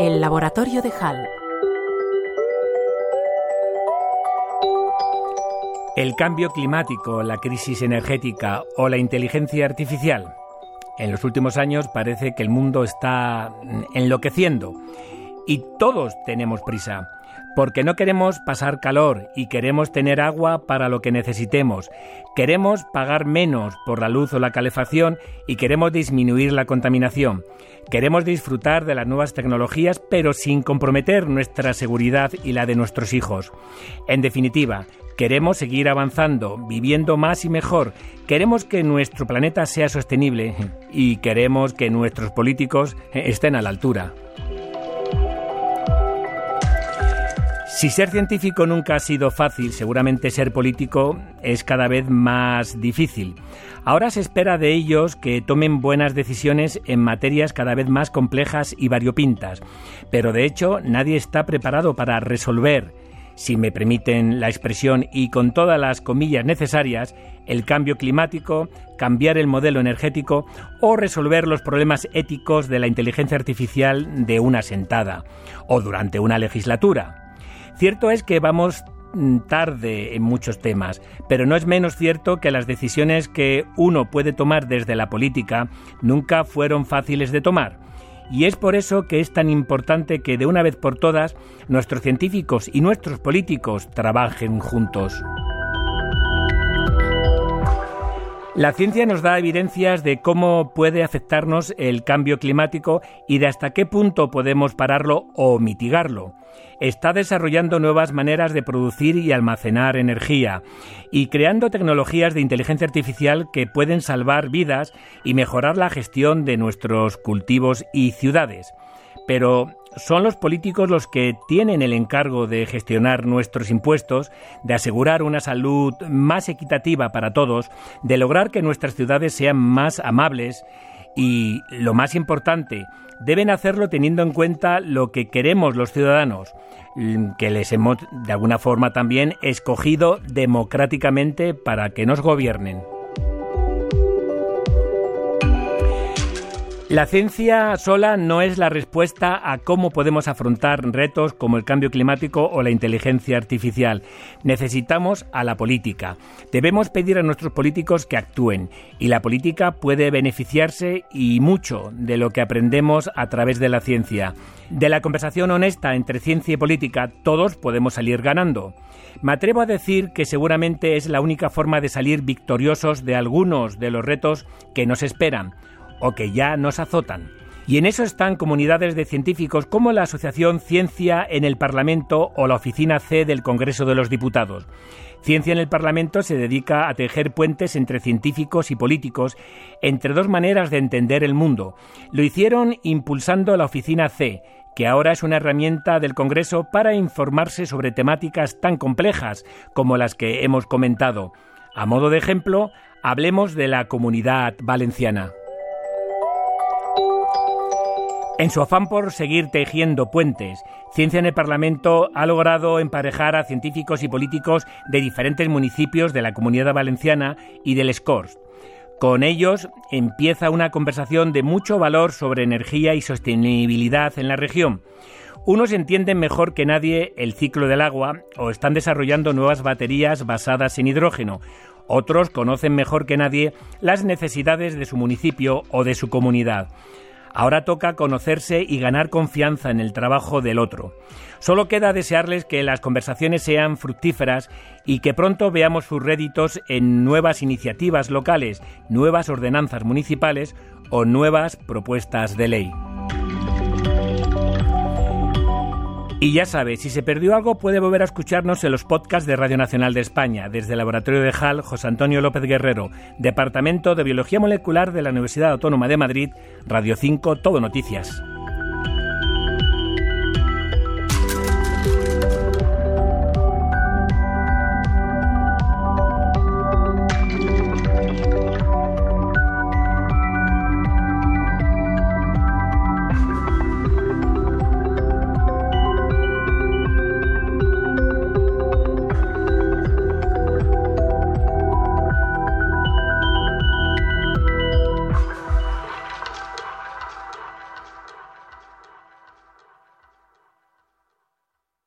El laboratorio de Hall. El cambio climático, la crisis energética o la inteligencia artificial. En los últimos años parece que el mundo está enloqueciendo y todos tenemos prisa porque no queremos pasar calor y queremos tener agua para lo que necesitemos. Queremos pagar menos por la luz o la calefacción y queremos disminuir la contaminación. Queremos disfrutar de las nuevas tecnologías pero sin comprometer nuestra seguridad y la de nuestros hijos. En definitiva, queremos seguir avanzando, viviendo más y mejor. Queremos que nuestro planeta sea sostenible y queremos que nuestros políticos estén a la altura. Si ser científico nunca ha sido fácil, seguramente ser político es cada vez más difícil. Ahora se espera de ellos que tomen buenas decisiones en materias cada vez más complejas y variopintas, pero de hecho nadie está preparado para resolver, si me permiten la expresión y con todas las comillas necesarias, el cambio climático, cambiar el modelo energético o resolver los problemas éticos de la inteligencia artificial de una sentada o durante una legislatura. Cierto es que vamos mm, tarde en muchos temas, pero no es menos cierto que las decisiones que uno puede tomar desde la política nunca fueron fáciles de tomar. Y es por eso que es tan importante que de una vez por todas nuestros científicos y nuestros políticos trabajen juntos. La ciencia nos da evidencias de cómo puede afectarnos el cambio climático y de hasta qué punto podemos pararlo o mitigarlo. Está desarrollando nuevas maneras de producir y almacenar energía y creando tecnologías de inteligencia artificial que pueden salvar vidas y mejorar la gestión de nuestros cultivos y ciudades. Pero son los políticos los que tienen el encargo de gestionar nuestros impuestos, de asegurar una salud más equitativa para todos, de lograr que nuestras ciudades sean más amables y, lo más importante, deben hacerlo teniendo en cuenta lo que queremos los ciudadanos, que les hemos de alguna forma también escogido democráticamente para que nos gobiernen. La ciencia sola no es la respuesta a cómo podemos afrontar retos como el cambio climático o la inteligencia artificial. Necesitamos a la política. Debemos pedir a nuestros políticos que actúen y la política puede beneficiarse y mucho de lo que aprendemos a través de la ciencia. De la conversación honesta entre ciencia y política todos podemos salir ganando. Me atrevo a decir que seguramente es la única forma de salir victoriosos de algunos de los retos que nos esperan o que ya nos azotan. Y en eso están comunidades de científicos como la Asociación Ciencia en el Parlamento o la Oficina C del Congreso de los Diputados. Ciencia en el Parlamento se dedica a tejer puentes entre científicos y políticos, entre dos maneras de entender el mundo. Lo hicieron impulsando la Oficina C, que ahora es una herramienta del Congreso para informarse sobre temáticas tan complejas como las que hemos comentado. A modo de ejemplo, hablemos de la comunidad valenciana. En su afán por seguir tejiendo puentes, Ciencia en el Parlamento ha logrado emparejar a científicos y políticos de diferentes municipios de la Comunidad Valenciana y del Scors. Con ellos empieza una conversación de mucho valor sobre energía y sostenibilidad en la región. Unos entienden mejor que nadie el ciclo del agua o están desarrollando nuevas baterías basadas en hidrógeno. Otros conocen mejor que nadie las necesidades de su municipio o de su comunidad. Ahora toca conocerse y ganar confianza en el trabajo del otro. Solo queda desearles que las conversaciones sean fructíferas y que pronto veamos sus réditos en nuevas iniciativas locales, nuevas ordenanzas municipales o nuevas propuestas de ley. Y ya sabe, si se perdió algo puede volver a escucharnos en los podcasts de Radio Nacional de España, desde el Laboratorio de HAL José Antonio López Guerrero, Departamento de Biología Molecular de la Universidad Autónoma de Madrid, Radio 5, Todo Noticias.